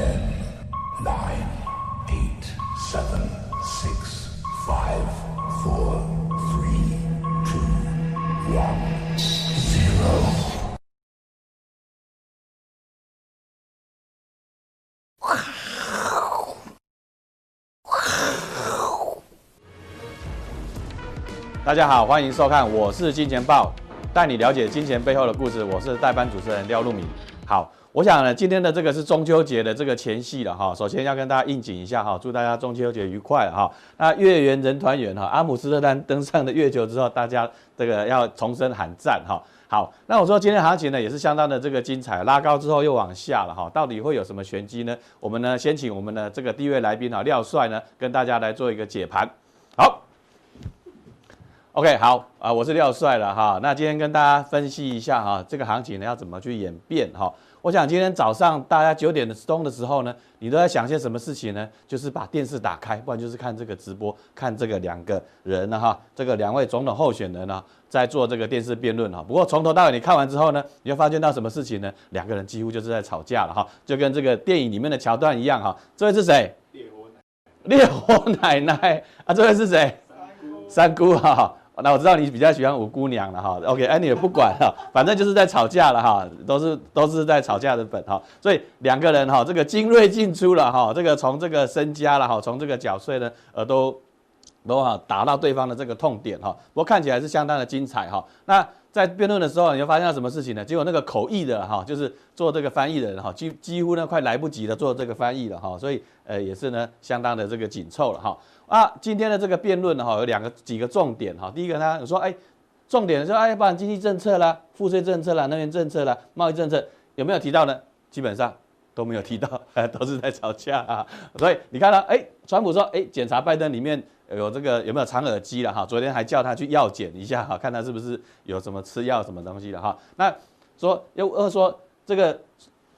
Ten, nine, eight, seven, six, five, four, three, two, one, zero. 大家好，欢迎收看，我是金钱豹，带你了解金钱背后的故事。我是代班主持人廖路敏。好，我想呢，今天的这个是中秋节的这个前夕了哈。首先要跟大家应景一下哈，祝大家中秋节愉快哈。那月圆人团圆哈，阿姆斯特丹登上了月球之后，大家这个要重声喊赞哈。好，那我说今天行情呢也是相当的这个精彩，拉高之后又往下了哈，到底会有什么玄机呢？我们呢先请我们的这个第一位来宾啊廖帅呢跟大家来做一个解盘。好。OK，好啊，我是廖帅了哈。那今天跟大家分析一下哈，这个行情呢要怎么去演变哈。我想今天早上大家九点钟的时候呢，你都在想些什么事情呢？就是把电视打开，不然就是看这个直播，看这个两个人呢哈，这个两位总统候选人呢在做这个电视辩论哈。不过从头到尾你看完之后呢，你会发现到什么事情呢？两个人几乎就是在吵架了哈，就跟这个电影里面的桥段一样哈。这位是谁？烈火奶奶。烈火奶奶啊，这位是谁？三姑哈。那我知道你比较喜欢五姑娘了哈，OK，哎你也不管哈，反正就是在吵架了哈，都是都是在吵架的本哈，所以两个人哈，这个精锐尽出了哈，这个从这个身家了哈，从这个缴税呢，呃都都哈打到对方的这个痛点哈，不过看起来是相当的精彩哈。那在辩论的时候，你就发现了什么事情呢？结果那个口译的哈，就是做这个翻译的人哈，几几乎呢快来不及了做这个翻译了哈，所以呃也是呢相当的这个紧凑了哈。啊，今天的这个辩论呢，哈，有两个几个重点哈。第一个呢，说，哎，重点说，哎，包含经济政策啦、赋税政策啦、能源政策啦、贸易政策，有没有提到呢？基本上都没有提到，都是在吵架啊。所以你看到，哎，川普说，哎，检查拜登里面有这个有没有藏耳机了哈？昨天还叫他去药检一下哈，看他是不是有什么吃药什么东西的哈。那说又又说这个。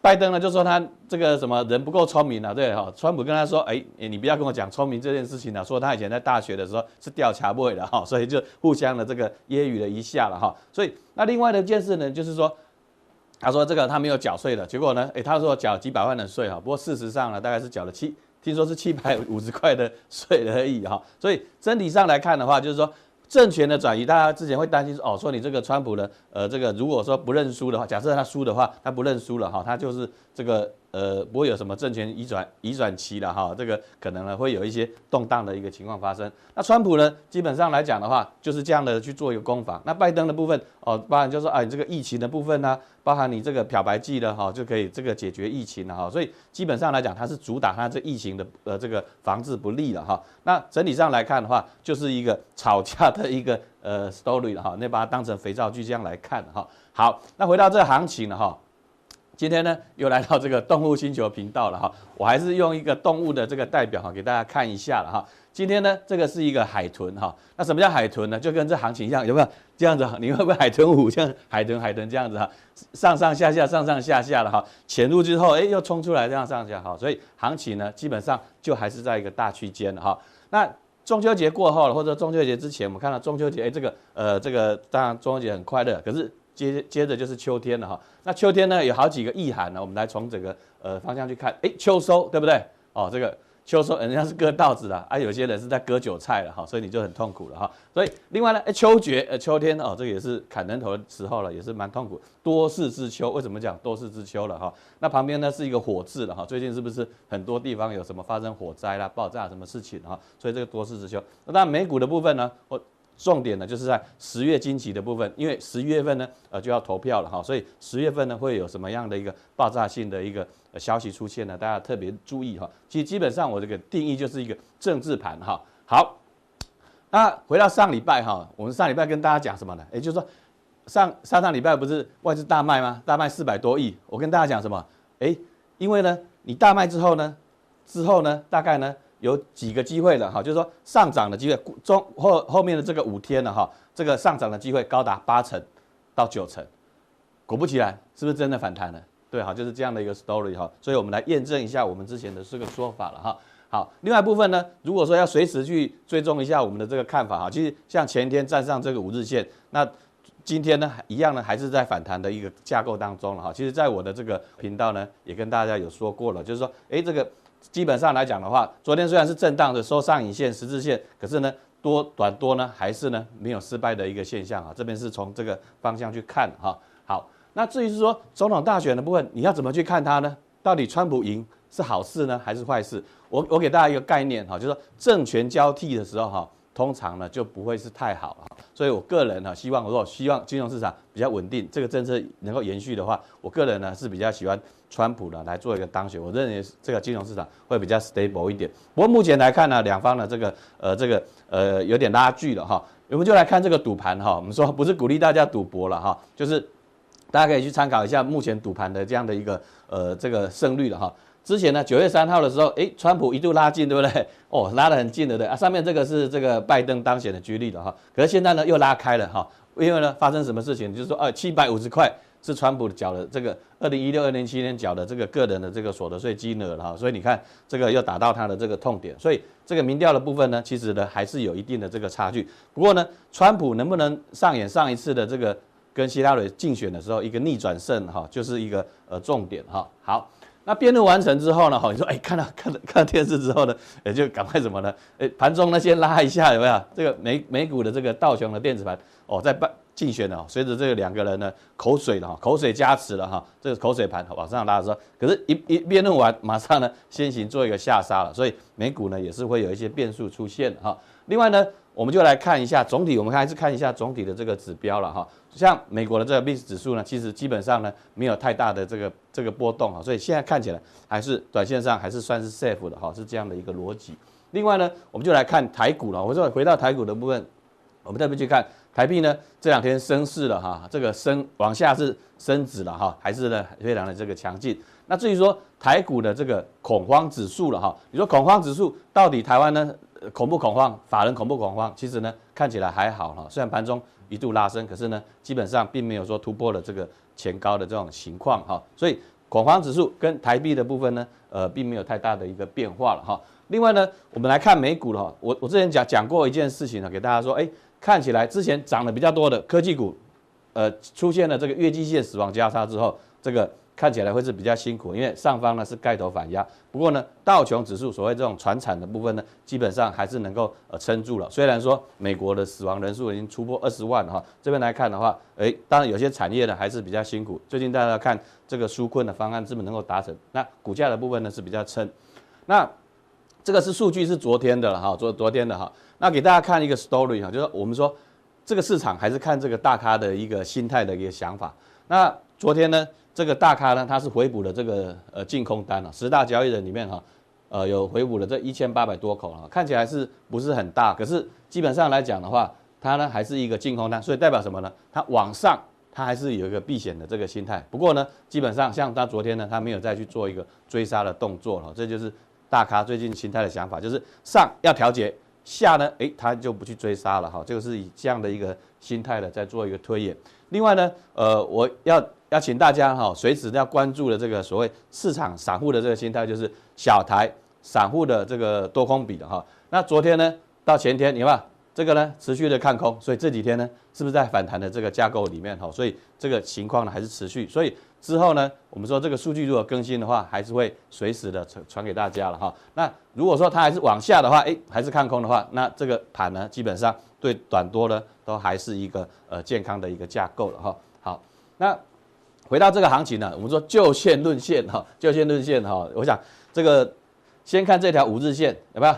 拜登呢就说他这个什么人不够聪明了，对哈？川普跟他说，哎，你不要跟我讲聪明这件事情了，说他以前在大学的时候是吊卡位的哈，所以就互相的这个揶揄了一下了哈。所以那另外的一件事呢，就是说，他说这个他没有缴税的，结果呢，哎，他说缴几百万的税哈，不过事实上呢，大概是缴了七，听说是七百五十块的税而已哈。所以整体上来看的话，就是说。政权的转移，大家之前会担心说，哦，说你这个川普呢，呃，这个如果说不认输的话，假设他输的话，他不认输了哈，他就是这个。呃，不会有什么政权移转移转期了哈，这个可能呢会有一些动荡的一个情况发生。那川普呢，基本上来讲的话，就是这样的去做一个攻防。那拜登的部分哦，包含就是说啊，你这个疫情的部分呢、包含你这个漂白剂的哈，就可以这个解决疫情了哈。所以基本上来讲，它是主打它这疫情的呃这个防治不利了哈。那整体上来看的话，就是一个吵架的一个呃 story 了哈，那把它当成肥皂剧这样来看哈。好，那回到这行情了哈。今天呢，又来到这个动物星球频道了哈，我还是用一个动物的这个代表哈，给大家看一下了哈。今天呢，这个是一个海豚哈，那什么叫海豚呢？就跟这行情一样，有没有这样子？你会不会海豚舞像海豚海豚这样子哈？上上下下上上下下的哈，潜入之后，哎，又冲出来这样上下哈，所以行情呢，基本上就还是在一个大区间哈。那中秋节过后了，或者中秋节之前，我们看到中秋节，哎，这个呃，这个当然中秋节很快乐，可是。接接着就是秋天了哈，那秋天呢有好几个意涵呢，我们来从整个呃方向去看，哎，秋收对不对？哦，这个秋收人家是割稻子的啊，有些人是在割韭菜了哈，所以你就很痛苦了哈。所以另外呢，哎，秋决呃秋天哦，这个也是砍人头的时候了，也是蛮痛苦。多事之秋，为什么讲多事之秋了哈？那旁边呢是一个火字了哈，最近是不是很多地方有什么发生火灾啦、爆炸什么事情哈？所以这个多事之秋。那美股的部分呢，我。重点呢，就是在十月惊奇的部分，因为十一月份呢，呃，就要投票了哈，所以十月份呢，会有什么样的一个爆炸性的一个消息出现呢？大家特别注意哈。其实基本上我这个定义就是一个政治盘哈。好，那回到上礼拜哈，我们上礼拜跟大家讲什么呢？也就是说，上上上礼拜不是外资大卖吗？大卖四百多亿。我跟大家讲什么？诶，因为呢，你大卖之后呢，之后呢，大概呢。有几个机会了哈，就是说上涨的机会，中后后面的这个五天了哈，这个上涨的机会高达八成到九成，果不其然，是不是真的反弹了？对哈，就是这样的一个 story 哈，所以我们来验证一下我们之前的这个说法了哈。好，另外一部分呢，如果说要随时去追踪一下我们的这个看法哈，其实像前一天站上这个五日线，那今天呢，一样呢，还是在反弹的一个架构当中了哈。其实，在我的这个频道呢，也跟大家有说过了，就是说，诶，这个基本上来讲的话，昨天虽然是震荡的收上影线、十字线，可是呢，多短多呢，还是呢没有失败的一个现象啊。这边是从这个方向去看哈。好，那至于是说总统大选的部分，你要怎么去看它呢？到底川普赢是好事呢，还是坏事？我我给大家一个概念哈，就是说政权交替的时候哈。通常呢就不会是太好啊，所以我个人呢希望，如果希望金融市场比较稳定，这个政策能够延续的话，我个人呢是比较喜欢川普的来做一个当选，我认为这个金融市场会比较 stable 一点。不过目前来看呢，两方的这个呃这个呃有点拉锯了哈，我们就来看这个赌盘哈，我们说不是鼓励大家赌博了哈，就是大家可以去参考一下目前赌盘的这样的一个呃这个胜率了哈。之前呢，九月三号的时候，诶，川普一度拉近，对不对？哦，拉得很近的，对啊。上面这个是这个拜登当选的几率的哈，可是现在呢又拉开了哈，因为呢发生什么事情？就是说，呃，七百五十块是川普缴的这个二零一六、二零一七年缴的这个个人的这个所得税金额了哈，所以你看这个又打到他的这个痛点，所以这个民调的部分呢，其实呢还是有一定的这个差距。不过呢，川普能不能上演上一次的这个跟希拉里竞选的时候一个逆转胜哈，就是一个呃重点哈。好。那辩论完成之后呢？哈，你说，哎，看到看 看电视之后呢，也就赶快什么呢？哎，盘中呢先拉一下，有没有？这个美美股的这个道琼的电子盘，哦，在办竞选了，随着这个两个人呢口水了哈，口水加持了哈，这个口水盘往上拉的时候，可是一一辩论完，马上呢先行做一个下杀了，所以美股呢也是会有一些变数出现哈。另外呢，我们就来看一下总体，我们还是看一下总体的这个指标了哈。像美国的这个 VIX 指数呢，其实基本上呢没有太大的这个这个波动哈，所以现在看起来还是短线上还是算是 safe 的哈，是这样的一个逻辑。另外呢，我们就来看台股了。我说回到台股的部分，我们特别去看台币呢这两天升势了哈，这个升往下是升值了哈，还是呢非常的这个强劲。那至于说台股的这个恐慌指数了哈，你说恐慌指数到底台湾呢恐不恐慌？法人恐不恐慌？其实呢看起来还好哈，虽然盘中。一度拉升，可是呢，基本上并没有说突破了这个前高的这种情况哈，所以恐慌指数跟台币的部分呢，呃，并没有太大的一个变化了哈。另外呢，我们来看美股了哈，我我之前讲讲过一件事情呢，给大家说，哎，看起来之前涨得比较多的科技股，呃，出现了这个月季线死亡交叉之后，这个。看起来会是比较辛苦，因为上方呢是盖头反压。不过呢，道琼指数所谓这种传产的部分呢，基本上还是能够呃撑住了。虽然说美国的死亡人数已经突破二十万哈，这边来看的话，诶，当然有些产业呢还是比较辛苦。最近大家看这个纾困的方案是不是能够达成？那股价的部分呢是比较撑。那这个是数据是昨天的了哈，昨昨天的哈。那给大家看一个 story 哈，就是我们说这个市场还是看这个大咖的一个心态的一个想法。那昨天呢？这个大咖呢，他是回补了这个呃净空单了，十大交易人里面哈，呃有回补了这一千八百多口啊，看起来是不是很大？可是基本上来讲的话，它呢还是一个净空单，所以代表什么呢？它往上它还是有一个避险的这个心态。不过呢，基本上像它昨天呢，它没有再去做一个追杀的动作了，这就是大咖最近心态的想法，就是上要调节，下呢，诶，它就不去追杀了哈，这个是以这样的一个心态的在做一个推演。另外呢，呃，我要。要请大家哈，随时要关注的这个所谓市场散户的这个心态，就是小台散户的这个多空比的哈。那昨天呢，到前天，你看这个呢持续的看空，所以这几天呢，是不是在反弹的这个架构里面哈？所以这个情况呢还是持续。所以之后呢，我们说这个数据如果更新的话，还是会随时的传传给大家了哈。那如果说它还是往下的话，诶，还是看空的话，那这个盘呢，基本上对短多呢都还是一个呃健康的一个架构了哈。好，那。回到这个行情呢，我们说就线论线哈，就线论线哈。我想这个先看这条五日线有没有？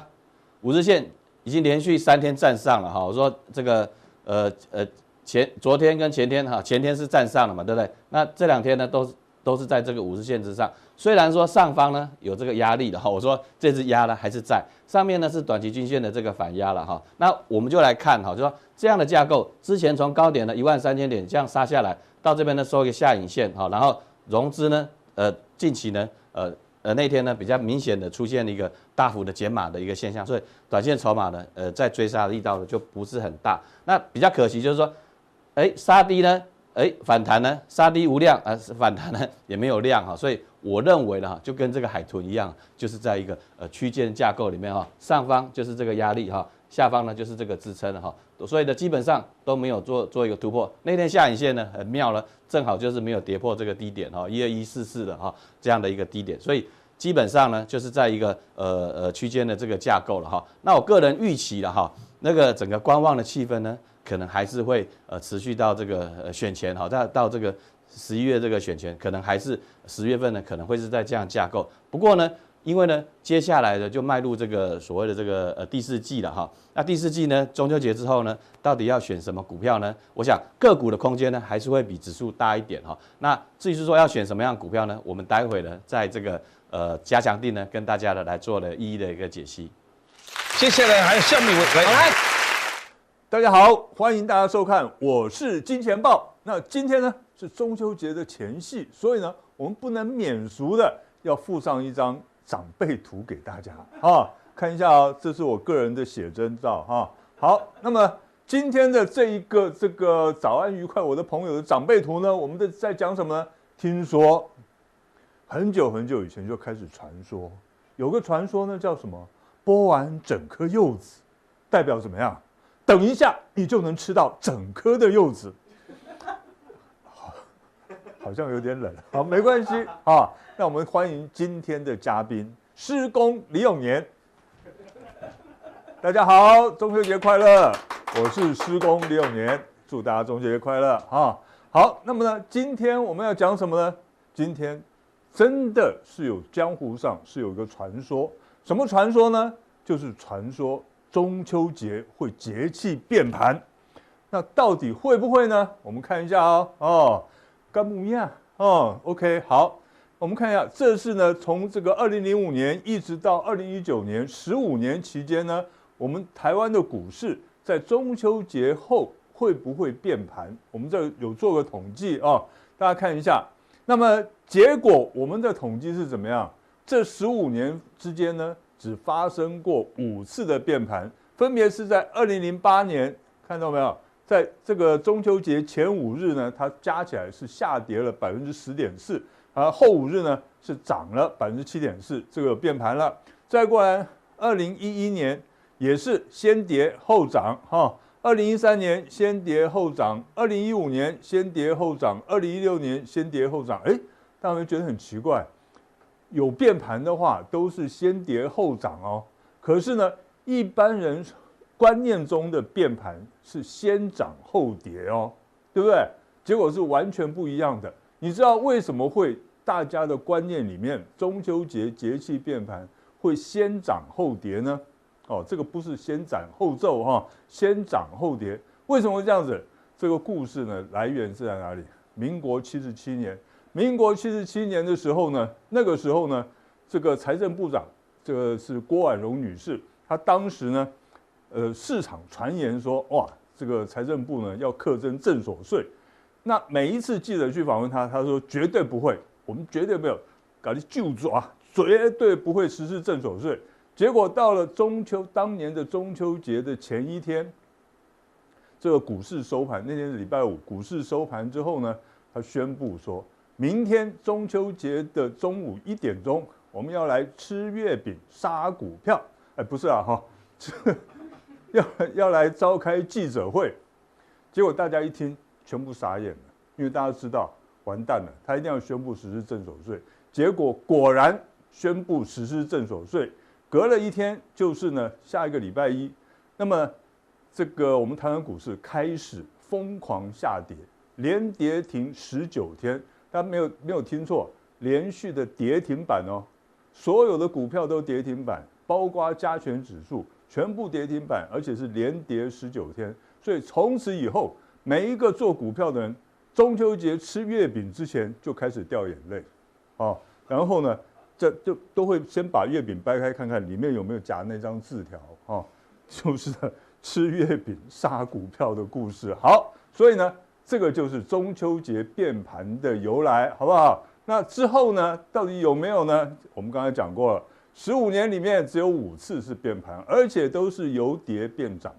五日线已经连续三天站上了哈。我说这个呃呃前昨天跟前天哈，前天是站上了嘛，对不对？那这两天呢都都是在这个五日线之上。虽然说上方呢有这个压力的哈，我说这支压呢还是在上面呢是短期均线的这个反压了哈。那我们就来看哈，就说这样的架构之前从高点的一万三千点这样杀下来。到这边呢收一个下影线哈，然后融资呢，呃，近期呢，呃呃那天呢比较明显的出现了一个大幅的减码的一个现象，所以短线筹码呢，呃，在追杀的力道呢就不是很大。那比较可惜就是说，哎，杀低呢哎，反弹呢，杀低无量啊，反弹呢也没有量哈，所以我认为呢，就跟这个海豚一样，就是在一个呃区间架构里面哈，上方就是这个压力哈，下方呢就是这个支撑哈，所以呢基本上都没有做做一个突破。那天下影线呢很妙了，正好就是没有跌破这个低点哈，一二一四四的哈这样的一个低点，所以基本上呢就是在一个呃呃区间的这个架构了哈。那我个人预期了哈，那个整个观望的气氛呢。可能还是会呃持续到这个呃选前哈，到到这个十一月这个选前，可能还是十月份呢，可能会是在这样架构。不过呢，因为呢，接下来的就迈入这个所谓的这个呃第四季了哈。那第四季呢，中秋节之后呢，到底要选什么股票呢？我想个股的空间呢，还是会比指数大一点哈。那至于是说要选什么样的股票呢？我们待会呢，在这个呃加强地呢，跟大家的来做了一一的一个解析。接下来还有下面我来。大家好，欢迎大家收看，我是金钱豹。那今天呢是中秋节的前夕，所以呢我们不能免俗的要附上一张长辈图给大家啊，看一下啊，这是我个人的写真照哈。好，那么今天的这一个这个早安愉快，我的朋友的长辈图呢，我们的在讲什么呢？听说很久很久以前就开始传说，有个传说呢叫什么？剥完整颗柚子代表怎么样？等一下，你就能吃到整颗的柚子。好，好像有点冷。好，没关系啊。那我们欢迎今天的嘉宾，施工李永年。大家好，中秋节快乐！我是施工李永年，祝大家中秋节快乐啊！好，那么呢，今天我们要讲什么呢？今天真的是有江湖上是有一个传说，什么传说呢？就是传说。中秋节会节气变盘，那到底会不会呢？我们看一下哦。哦，干木样哦，OK，好，我们看一下，这是呢，从这个二零零五年一直到二零一九年十五年期间呢，我们台湾的股市在中秋节后会不会变盘？我们这有做个统计啊，大家看一下。那么结果我们的统计是怎么样？这十五年之间呢？只发生过五次的变盘，分别是在二零零八年，看到没有？在这个中秋节前五日呢，它加起来是下跌了百分之十点四，而后五日呢是涨了百分之七点四，这个变盘了。再过来，二零一一年也是先跌后涨，哈。二零一三年先跌后涨，二零一五年先跌后涨，二零一六年先跌后涨。哎，大家有没有觉得很奇怪？有变盘的话，都是先跌后涨哦。可是呢，一般人观念中的变盘是先涨后跌哦，对不对？结果是完全不一样的。你知道为什么会大家的观念里面中秋节节气变盘会先涨后跌呢？哦，这个不是先斩后奏哈，先涨后跌。为什么会这样子？这个故事呢，来源是在哪里？民国七十七年。民国七十七年的时候呢，那个时候呢，这个财政部长，这个是郭婉容女士，她当时呢，呃，市场传言说，哇，这个财政部呢要课征正所税。那每一次记者去访问她，她说绝对不会，我们绝对没有搞的就抓，绝对不会实施正所税。结果到了中秋当年的中秋节的前一天，这个股市收盘那天是礼拜五，股市收盘之后呢，她宣布说。明天中秋节的中午一点钟，我们要来吃月饼、杀股票。哎，不是啊，哈，要要来召开记者会。结果大家一听，全部傻眼了，因为大家知道，完蛋了，他一定要宣布实施正所税。结果果然宣布实施正所税，隔了一天，就是呢下一个礼拜一，那么这个我们台湾股市开始疯狂下跌，连跌停十九天。他没有没有听错，连续的跌停板哦，所有的股票都跌停板，包括加权指数全部跌停板，而且是连跌十九天。所以从此以后，每一个做股票的人，中秋节吃月饼之前就开始掉眼泪，哦，然后呢，这就都会先把月饼掰开看看里面有没有夹那张字条，哦，就是吃月饼杀股票的故事。好，所以呢。这个就是中秋节变盘的由来，好不好？那之后呢，到底有没有呢？我们刚才讲过了，十五年里面只有五次是变盘，而且都是由跌变涨，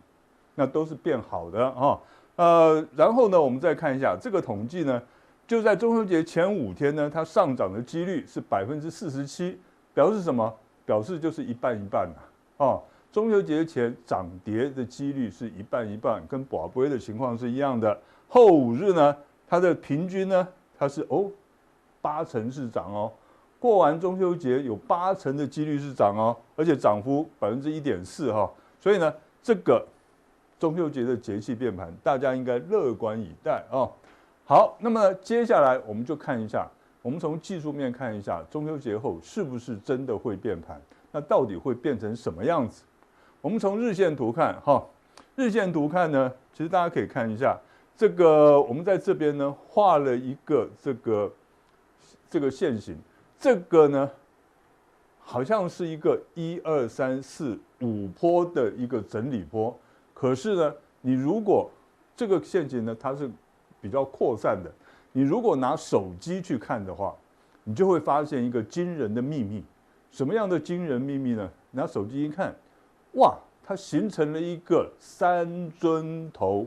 那都是变好的啊。呃，然后呢，我们再看一下这个统计呢，就在中秋节前五天呢，它上涨的几率是百分之四十七，表示什么？表示就是一半一半啊。哦，中秋节前涨跌的几率是一半一半，跟宝贝的情况是一样的。后五日呢，它的平均呢，它是哦，八成是涨哦。过完中秋节有八成的几率是涨哦，而且涨幅百分之一点四哈。所以呢，这个中秋节的节气变盘，大家应该乐观以待啊。好，那么接下来我们就看一下，我们从技术面看一下中秋节后是不是真的会变盘？那到底会变成什么样子？我们从日线图看哈，日线图看呢，其实大家可以看一下。这个我们在这边呢画了一个这个这个线型，这个呢好像是一个一二三四五坡的一个整理波，可是呢，你如果这个线型呢它是比较扩散的，你如果拿手机去看的话，你就会发现一个惊人的秘密。什么样的惊人秘密呢？拿手机一看，哇，它形成了一个三尊头。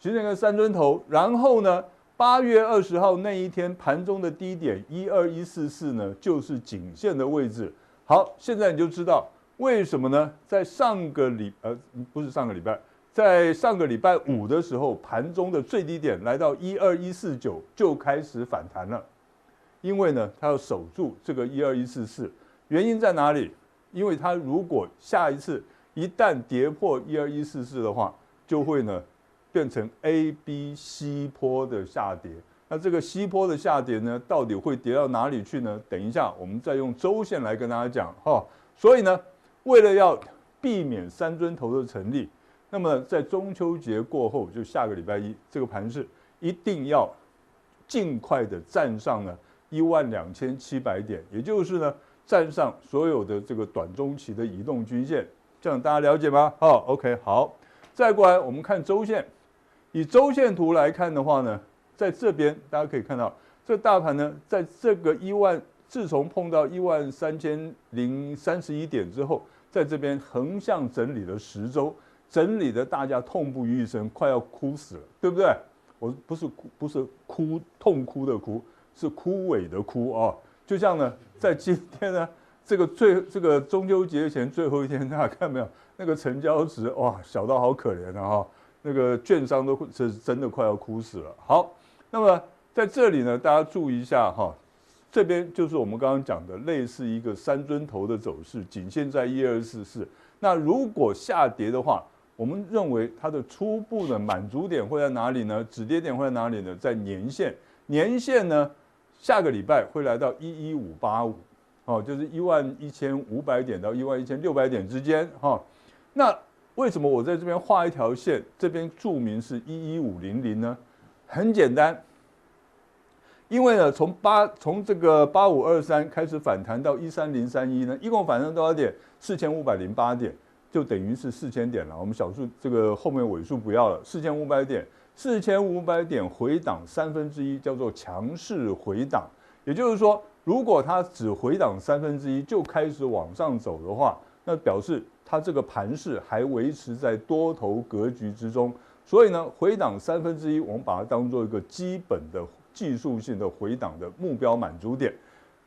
形成一个三尊头，然后呢，八月二十号那一天盘中的低点一二一四四呢，就是颈线的位置。好，现在你就知道为什么呢？在上个礼呃不是上个礼拜，在上个礼拜五的时候，盘中的最低点来到一二一四九就开始反弹了，因为呢，它要守住这个一二一四四，原因在哪里？因为它如果下一次一旦跌破一二一四四的话，就会呢。变成 A、B、C 坡的下跌，那这个 C 坡的下跌呢，到底会跌到哪里去呢？等一下，我们再用周线来跟大家讲哈。所以呢，为了要避免三尊头的成立，那么在中秋节过后，就下个礼拜一，这个盘势一定要尽快的站上呢一万两千七百点，也就是呢，站上所有的这个短中期的移动均线，这样大家了解吗？好，OK，好，再过来我们看周线。以周线图来看的话呢，在这边大家可以看到，这个大盘呢，在这个一万，自从碰到一万三千零三十一点之后，在这边横向整理了十周，整理的大家痛不欲生，快要哭死了，对不对？我不是哭，不是哭，痛哭的哭，是枯萎的枯啊。就像呢，在今天呢，这个最这个中秋节前最后一天，大家看没有？那个成交值哇，小到好可怜啊哈。那个券商都是真的快要哭死了。好，那么在这里呢，大家注意一下哈，这边就是我们刚刚讲的类似一个三尊头的走势，仅限在一二四四。那如果下跌的话，我们认为它的初步的满足点会在哪里呢？止跌点会在哪里呢？在年线，年线呢，下个礼拜会来到一一五八五，哦，就是一万一千五百点到一万一千六百点之间哈。那为什么我在这边画一条线？这边注明是一一五零零呢？很简单，因为呢，从八从这个八五二三开始反弹到一三零三一呢，一共反弹多少点？四千五百零八点，就等于是四千点了。我们小数这个后面尾数不要了，四千五百点，四千五百点回档三分之一叫做强势回档。也就是说，如果它只回档三分之一就开始往上走的话，那表示。它这个盘势还维持在多头格局之中，所以呢，回档三分之一，我们把它当做一个基本的技术性的回档的目标满足点。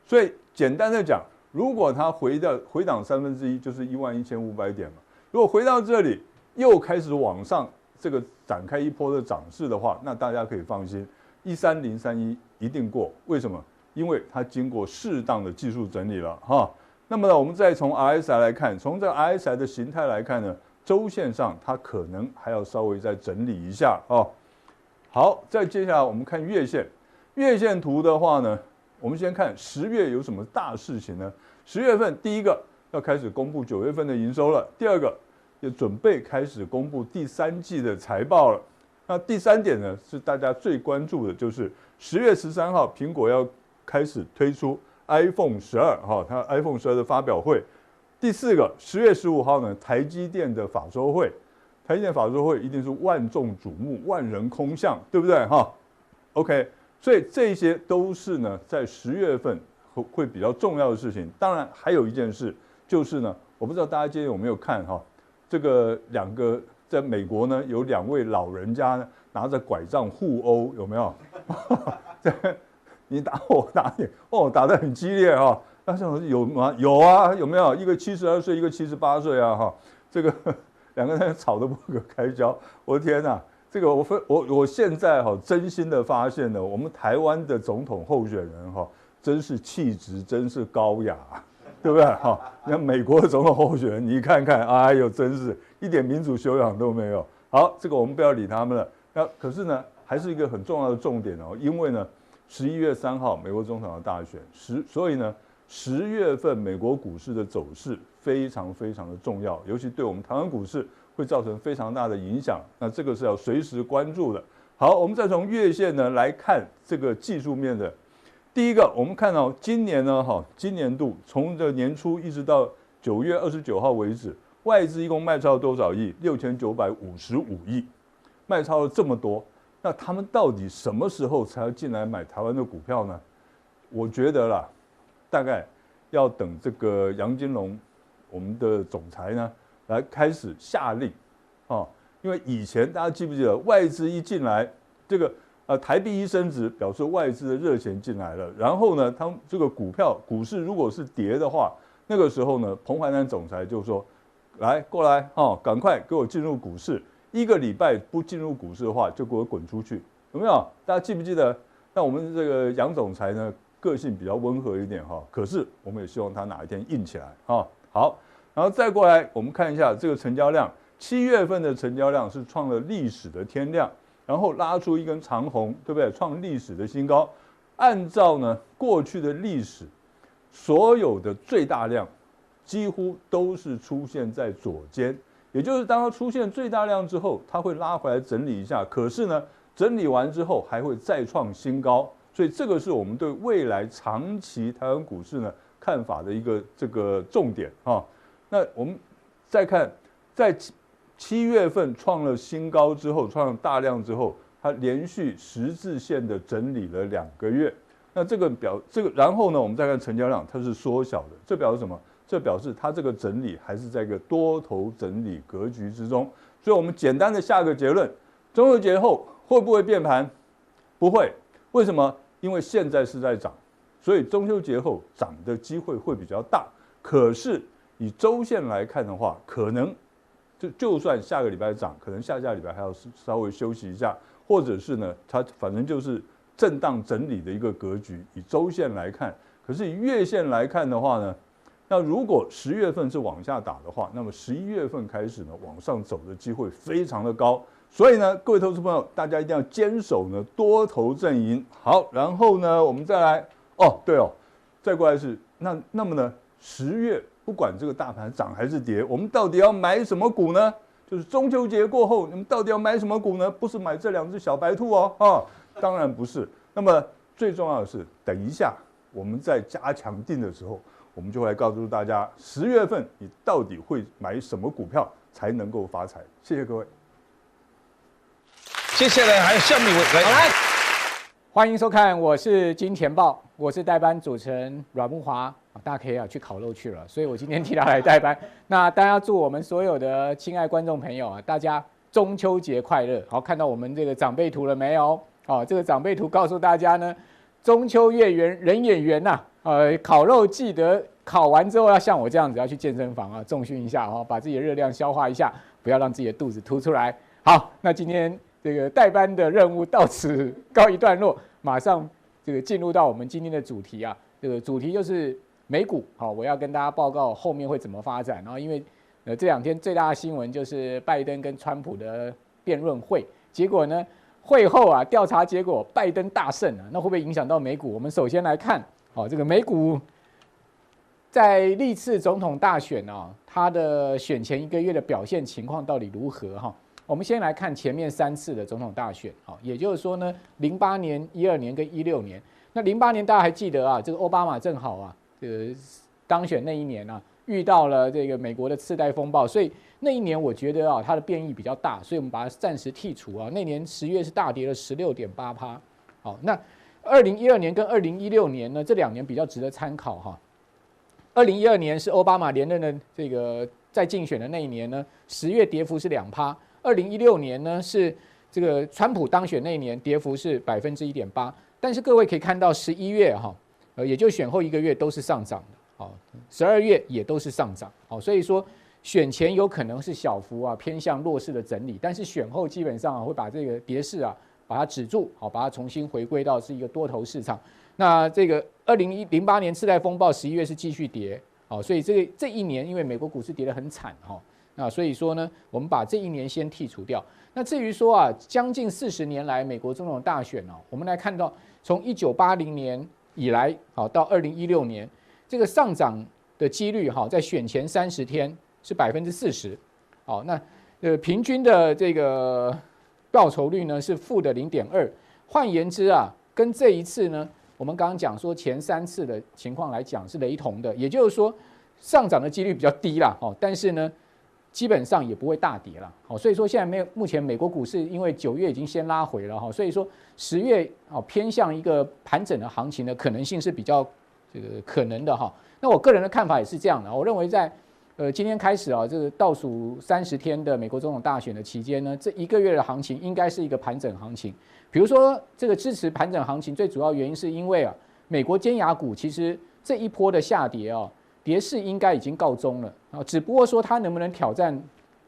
所以简单的讲，如果它回到回档三分之一，就是一万一千五百点嘛。如果回到这里又开始往上这个展开一波的涨势的话，那大家可以放心，一三零三一一定过。为什么？因为它经过适当的技术整理了哈。那么呢，我们再从 RSI 来看，从这 RSI 的形态来看呢，周线上它可能还要稍微再整理一下哦。好，再接下来我们看月线，月线图的话呢，我们先看十月有什么大事情呢？十月份第一个要开始公布九月份的营收了，第二个也准备开始公布第三季的财报了。那第三点呢，是大家最关注的，就是十月十三号苹果要开始推出。iPhone 十二哈，它 iPhone 十二的发表会，第四个十月十五号呢，台积电的法说会，台积电法说会一定是万众瞩目、万人空巷，对不对哈？OK，所以这些都是呢，在十月份会会比较重要的事情。当然还有一件事，就是呢，我不知道大家今天有没有看哈，这个两个在美国呢，有两位老人家呢拿着拐杖互殴，有没有？在 你打我打你，哦，打得很激烈哈。那这种有吗？有啊，有没有？一个七十二岁，一个七十八岁啊，哈，这个两个人吵得不可开交。我的天哪，这个我非我我现在哈，真心的发现呢，我们台湾的总统候选人哈，真是气质，真是高雅，对不对？哈，你看美国的总统候选人，你看看，哎呦，真是一点民主修养都没有。好，这个我们不要理他们了。那可是呢，还是一个很重要的重点哦，因为呢，十一月三号美国总统的大选，十所以呢。十月份美国股市的走势非常非常的重要，尤其对我们台湾股市会造成非常大的影响。那这个是要随时关注的。好，我们再从月线呢来看这个技术面的。第一个，我们看到今年呢，哈，今年度从这年初一直到九月二十九号为止，外资一共卖超了多少亿？六千九百五十五亿，卖超了这么多。那他们到底什么时候才要进来买台湾的股票呢？我觉得啦。大概要等这个杨金龙，我们的总裁呢，来开始下令，啊，因为以前大家记不记得外资一进来，这个呃台币一升值，表示外资的热钱进来了，然后呢，他们这个股票股市如果是跌的话，那个时候呢，彭淮南总裁就说，来过来哦，赶快给我进入股市，一个礼拜不进入股市的话，就给我滚出去，有没有？大家记不记得？那我们这个杨总裁呢？个性比较温和一点哈，可是我们也希望他哪一天硬起来哈。好，然后再过来，我们看一下这个成交量，七月份的成交量是创了历史的天量，然后拉出一根长红，对不对？创历史的新高。按照呢过去的历史，所有的最大量几乎都是出现在左肩，也就是当它出现最大量之后，它会拉回来整理一下，可是呢整理完之后还会再创新高。所以这个是我们对未来长期台湾股市呢看法的一个这个重点啊。那我们再看，在七七月份创了新高之后，创了大量之后，它连续十字线的整理了两个月。那这个表这个，然后呢，我们再看成交量，它是缩小的，这表示什么？这表示它这个整理还是在一个多头整理格局之中。所以我们简单的下个结论：中秋节后会不会变盘？不会。为什么？因为现在是在涨，所以中秋节后涨的机会会比较大。可是以周线来看的话，可能就就算下个礼拜涨，可能下下礼拜还要稍微休息一下，或者是呢，它反正就是震荡整理的一个格局。以周线来看，可是以月线来看的话呢，那如果十月份是往下打的话，那么十一月份开始呢，往上走的机会非常的高。所以呢，各位投资朋友，大家一定要坚守呢多头阵营。好，然后呢，我们再来哦，对哦，再过来是那那么呢，十月不管这个大盘涨还是跌，我们到底要买什么股呢？就是中秋节过后，你们到底要买什么股呢？不是买这两只小白兔哦，啊，当然不是。那么最重要的是，等一下我们在加强定的时候，我们就会来告诉大家，十月份你到底会买什么股票才能够发财。谢谢各位。接下来还有下面一位来，来，欢迎收看，我是金钱豹，我是代班主持人阮慕华，大家可以啊去烤肉去了，所以我今天替他来代班。那大家祝我们所有的亲爱观众朋友啊，大家中秋节快乐！好，看到我们这个长辈图了没有？哦，这个长辈图告诉大家呢，中秋月圆人也圆呐，呃，烤肉记得烤完之后要像我这样子要去健身房啊，重训一下哦，把自己的热量消化一下，不要让自己的肚子凸出来。好，那今天。这个代班的任务到此告一段落，马上这个进入到我们今天的主题啊，这个主题就是美股。好，我要跟大家报告后面会怎么发展。然后因为呃这两天最大的新闻就是拜登跟川普的辩论会，结果呢会后啊调查结果拜登大胜啊，那会不会影响到美股？我们首先来看，好，这个美股在历次总统大选啊，它的选前一个月的表现情况到底如何哈？我们先来看前面三次的总统大选，好，也就是说呢，零八年、一二年跟一六年。那零八年大家还记得啊，这个奥巴马正好啊，呃当选那一年啊，遇到了这个美国的次贷风暴，所以那一年我觉得啊，它的变异比较大，所以我们把它暂时剔除啊。那年十月是大跌了十六点八趴。好，那二零一二年跟二零一六年呢，这两年比较值得参考哈。二零一二年是奥巴马连任的这个在竞选的那一年呢，十月跌幅是两趴。二零一六年呢是这个川普当选那一年，跌幅是百分之一点八。但是各位可以看到，十一月哈，呃，也就选后一个月都是上涨的，好，十二月也都是上涨，好，所以说选前有可能是小幅啊偏向弱势的整理，但是选后基本上啊会把这个跌势啊把它止住，好，把它重新回归到是一个多头市场。那这个二零一零八年次贷风暴十一月是继续跌，好，所以这个这一年因为美国股市跌得很惨哈，那所以说呢，我们把这一年先剔除掉。那至于说啊，将近四十年来美国总统大选哦，我们来看到。从一九八零年以来，好到二零一六年，这个上涨的几率，哈，在选前三十天是百分之四十，好，那呃平均的这个报酬率呢是负的零点二，换言之啊，跟这一次呢，我们刚刚讲说前三次的情况来讲是雷同的，也就是说上涨的几率比较低啦，哦，但是呢。基本上也不会大跌了，好，所以说现在没有，目前美国股市因为九月已经先拉回了哈，所以说十月啊偏向一个盘整的行情的可能性是比较这个可能的哈。那我个人的看法也是这样的，我认为在呃今天开始啊，这个倒数三十天的美国总统大选的期间呢，这一个月的行情应该是一个盘整行情。比如说这个支持盘整行情最主要原因是因为啊，美国尖牙股其实这一波的下跌啊。跌势应该已经告终了啊，只不过说它能不能挑战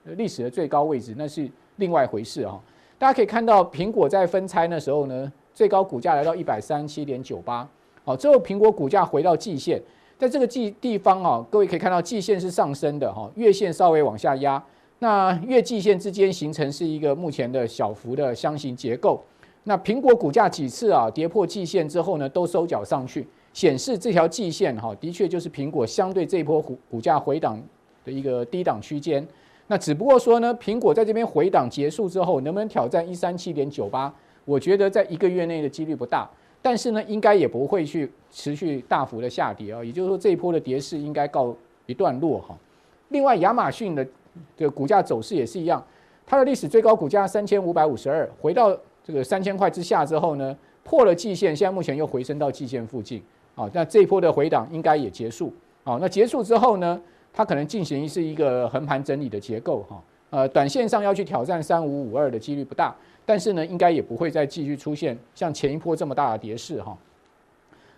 历史的最高位置，那是另外一回事啊。大家可以看到，苹果在分拆那时候呢，最高股价来到一百三十七点九八，好，之后苹果股价回到季线，在这个季地方啊，各位可以看到季线是上升的哈，月线稍微往下压，那月季线之间形成是一个目前的小幅的箱型结构。那苹果股价几次啊跌破季线之后呢，都收脚上去。显示这条季线哈，的确就是苹果相对这一波股股价回档的一个低档区间。那只不过说呢，苹果在这边回档结束之后，能不能挑战一三七点九八？我觉得在一个月内的几率不大。但是呢，应该也不会去持续大幅的下跌啊。也就是说，这一波的跌势应该告一段落哈。另外，亚马逊的这个股价走势也是一样，它的历史最高股价三千五百五十二，回到这个三千块之下之后呢，破了季线，现在目前又回升到季线附近。好，那这一波的回档应该也结束。好，那结束之后呢，它可能进行是一个横盘整理的结构。哈，呃，短线上要去挑战三五五二的几率不大，但是呢，应该也不会再继续出现像前一波这么大的跌势。哈，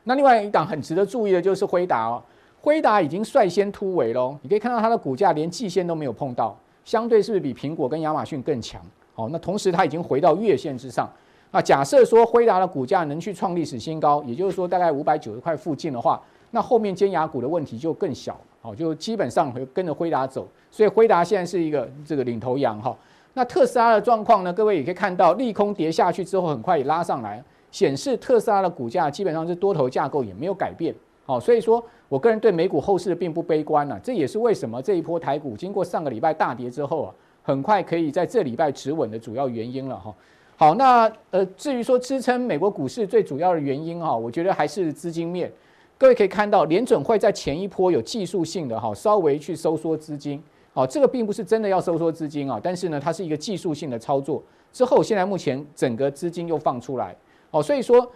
那另外一档很值得注意的就是辉达哦，辉达已经率先突围喽。你可以看到它的股价连季线都没有碰到，相对是不是比苹果跟亚马逊更强？好，那同时它已经回到月线之上。那假设说辉达的股价能去创历史新高，也就是说大概五百九十块附近的话，那后面尖牙股的问题就更小，好，就基本上会跟着辉达走。所以辉达现在是一个这个领头羊哈。那特斯拉的状况呢？各位也可以看到，利空跌下去之后，很快也拉上来，显示特斯拉的股价基本上是多头架构也没有改变。好，所以说我个人对美股后市并不悲观啊。这也是为什么这一波台股经过上个礼拜大跌之后啊，很快可以在这礼拜止稳的主要原因了哈。好，那呃，至于说支撑美国股市最主要的原因哈，我觉得还是资金面。各位可以看到，联准会在前一波有技术性的哈，稍微去收缩资金。哦，这个并不是真的要收缩资金啊，但是呢，它是一个技术性的操作。之后，现在目前整个资金又放出来。哦，所以说，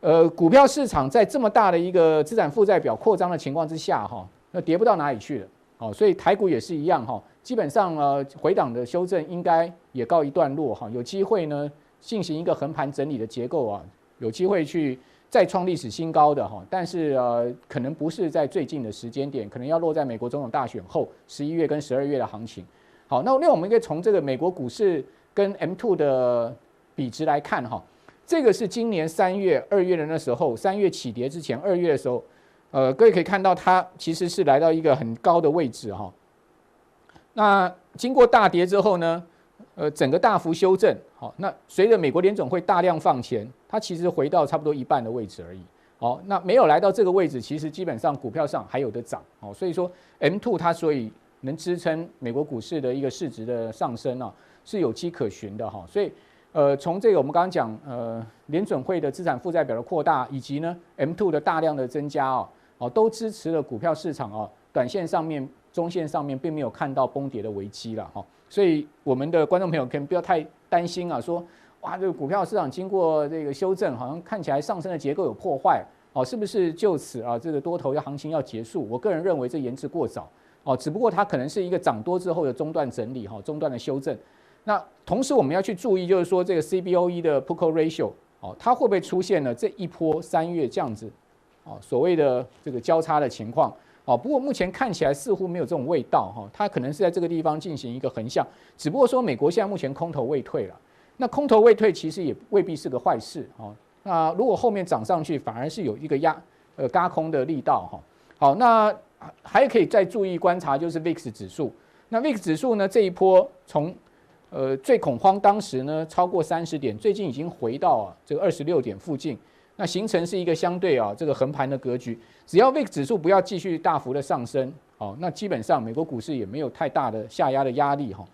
呃，股票市场在这么大的一个资产负债表扩张的情况之下哈，那跌不到哪里去了。哦，所以台股也是一样哈，基本上呃，回档的修正应该也告一段落哈，有机会呢。进行一个横盘整理的结构啊，有机会去再创历史新高的哈，但是呃，可能不是在最近的时间点，可能要落在美国总统大选后十一月跟十二月的行情。好，那那我们可以从这个美国股市跟 M two 的比值来看哈，这个是今年三月、二月的那时候，三月起跌之前，二月的时候，呃，各位可以看到它其实是来到一个很高的位置哈。那经过大跌之后呢？呃，整个大幅修正，好，那随着美国联总会大量放钱，它其实回到差不多一半的位置而已，好，那没有来到这个位置，其实基本上股票上还有的涨，好，所以说 M2 它所以能支撑美国股市的一个市值的上升啊，是有迹可循的哈，所以呃，从这个我们刚刚讲，呃，联准会的资产负债表的扩大，以及呢 M2 的大量的增加啊，哦，都支持了股票市场啊，短线上面、中线上面并没有看到崩跌的危机了哈。所以我们的观众朋友可能不要太担心啊，说哇，这个股票市场经过这个修正，好像看起来上升的结构有破坏哦，是不是就此啊，这个多头的行情要结束？我个人认为这言之过早哦，只不过它可能是一个涨多之后的中段整理哈，中段的修正。那同时我们要去注意，就是说这个 CBOE 的 p u c o Ratio 哦，它会不会出现了这一波三月这样子哦，所谓的这个交叉的情况哦。不过目前看起来似乎没有这种味道哈，它可能是在这个地方进行一个横向，只不过说美国现在目前空头未退了，那空头未退其实也未必是个坏事哦。那如果后面涨上去，反而是有一个压呃嘎空的力道哈。好，那还可以再注意观察，就是 VIX 指数。那 VIX 指数呢，这一波从呃最恐慌当时呢超过三十点，最近已经回到啊这个二十六点附近，那形成是一个相对啊这个横盘的格局。只要 VIX 指数不要继续大幅的上升，哦，那基本上美国股市也没有太大的下压的压力哈。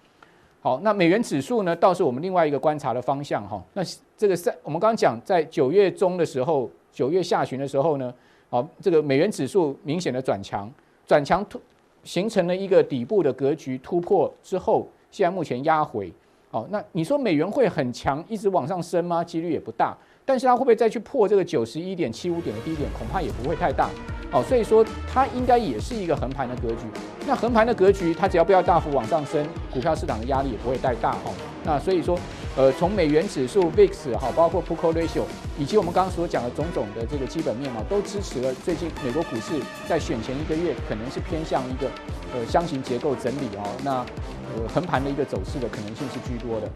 好，那美元指数呢，倒是我们另外一个观察的方向哈。那这个在我们刚刚讲，在九月中的时候，九月下旬的时候呢，好，这个美元指数明显的转强，转强突形成了一个底部的格局突破之后，现在目前压回。好，那你说美元会很强，一直往上升吗？几率也不大。但是它会不会再去破这个九十一点七五点的低点？恐怕也不会太大。哦，所以说它应该也是一个横盘的格局。那横盘的格局，它只要不要大幅往上升，股票市场的压力也不会太大。哦，那所以说，呃，从美元指数 VIX 哈，包括 p u c o Ratio，以及我们刚刚所讲的种种的这个基本面嘛，都支持了最近美国股市在选前一个月可能是偏向一个呃箱型结构整理哦，那呃横盘的一个走势的可能性是居多的。